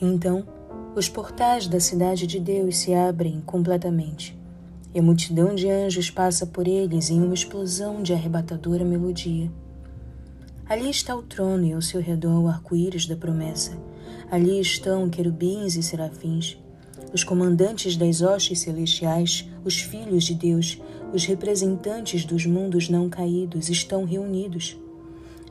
Então, os portais da cidade de Deus se abrem completamente, e a multidão de anjos passa por eles em uma explosão de arrebatadora melodia. Ali está o trono e ao seu redor o arco-íris da promessa. Ali estão querubins e serafins, os comandantes das hostes celestiais, os filhos de Deus, os representantes dos mundos não caídos estão reunidos.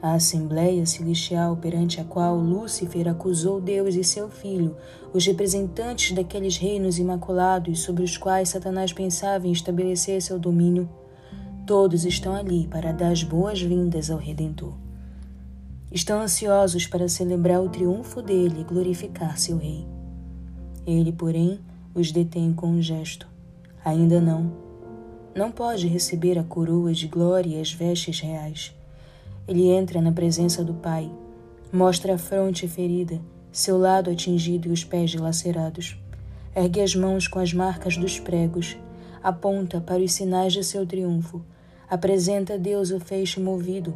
A Assembleia Celestial perante a qual Lúcifer acusou Deus e seu filho, os representantes daqueles reinos imaculados sobre os quais Satanás pensava em estabelecer seu domínio, todos estão ali para dar as boas-vindas ao Redentor. Estão ansiosos para celebrar o triunfo dele e glorificar seu rei. Ele, porém, os detém com um gesto. Ainda não. Não pode receber a coroa de glória e as vestes reais ele entra na presença do Pai, mostra a fronte ferida, seu lado atingido e os pés dilacerados. Ergue as mãos com as marcas dos pregos, aponta para os sinais de seu triunfo, apresenta a Deus o feixe movido,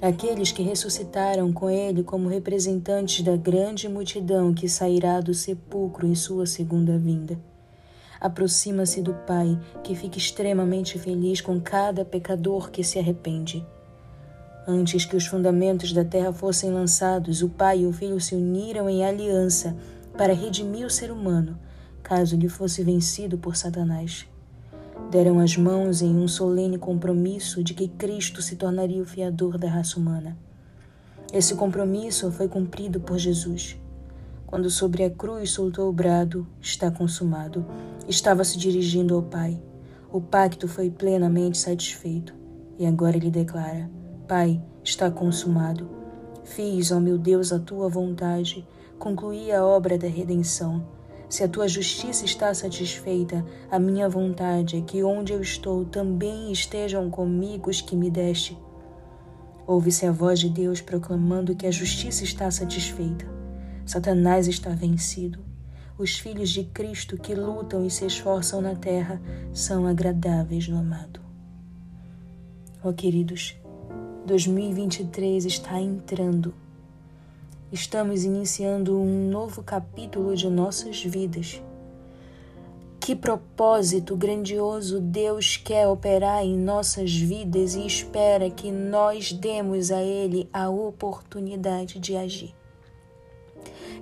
aqueles que ressuscitaram com ele como representantes da grande multidão que sairá do sepulcro em sua segunda vinda. Aproxima-se do Pai, que fica extremamente feliz com cada pecador que se arrepende. Antes que os fundamentos da terra fossem lançados, o Pai e o Filho se uniram em aliança para redimir o ser humano, caso lhe fosse vencido por Satanás. Deram as mãos em um solene compromisso de que Cristo se tornaria o fiador da raça humana. Esse compromisso foi cumprido por Jesus. Quando sobre a cruz soltou o brado, está consumado, estava se dirigindo ao Pai. O pacto foi plenamente satisfeito. E agora ele declara: Pai, está consumado. Fiz, ó meu Deus, a tua vontade, concluí a obra da redenção. Se a tua justiça está satisfeita, a minha vontade é que onde eu estou também estejam comigo os que me deste. Ouve-se a voz de Deus proclamando que a justiça está satisfeita. Satanás está vencido. Os filhos de Cristo que lutam e se esforçam na terra são agradáveis no amado. Ó oh, queridos, 2023 está entrando. Estamos iniciando um novo capítulo de nossas vidas. Que propósito grandioso Deus quer operar em nossas vidas e espera que nós demos a Ele a oportunidade de agir.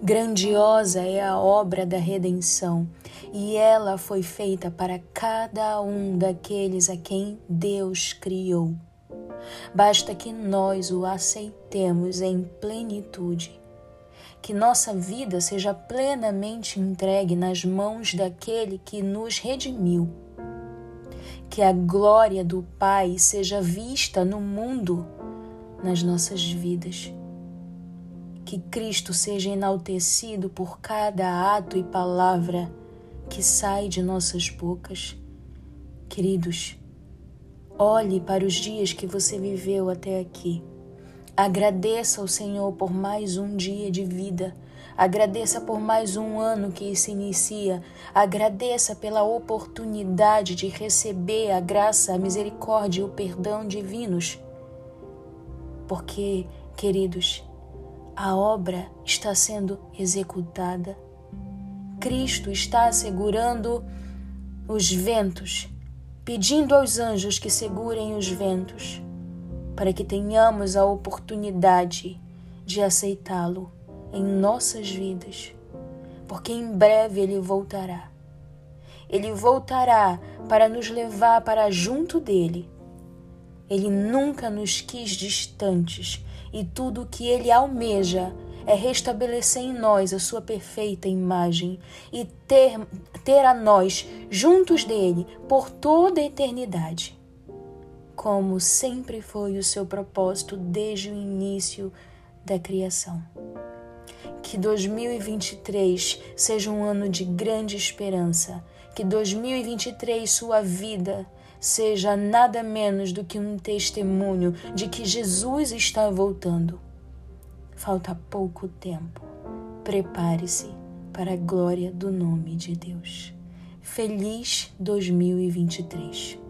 Grandiosa é a obra da redenção e ela foi feita para cada um daqueles a quem Deus criou. Basta que nós o aceitemos em plenitude. Que nossa vida seja plenamente entregue nas mãos daquele que nos redimiu. Que a glória do Pai seja vista no mundo, nas nossas vidas. Que Cristo seja enaltecido por cada ato e palavra que sai de nossas bocas. Queridos, Olhe para os dias que você viveu até aqui. Agradeça ao Senhor por mais um dia de vida. Agradeça por mais um ano que se inicia. Agradeça pela oportunidade de receber a graça, a misericórdia e o perdão divinos. Porque, queridos, a obra está sendo executada. Cristo está assegurando os ventos pedindo aos anjos que segurem os ventos, para que tenhamos a oportunidade de aceitá-lo em nossas vidas, porque em breve ele voltará. Ele voltará para nos levar para junto dele. Ele nunca nos quis distantes e tudo o que ele almeja é restabelecer em nós a sua perfeita imagem e ter, ter a nós juntos dele por toda a eternidade, como sempre foi o seu propósito desde o início da criação. Que 2023 seja um ano de grande esperança, que 2023 sua vida seja nada menos do que um testemunho de que Jesus está voltando Falta pouco tempo. Prepare-se para a glória do nome de Deus. Feliz 2023.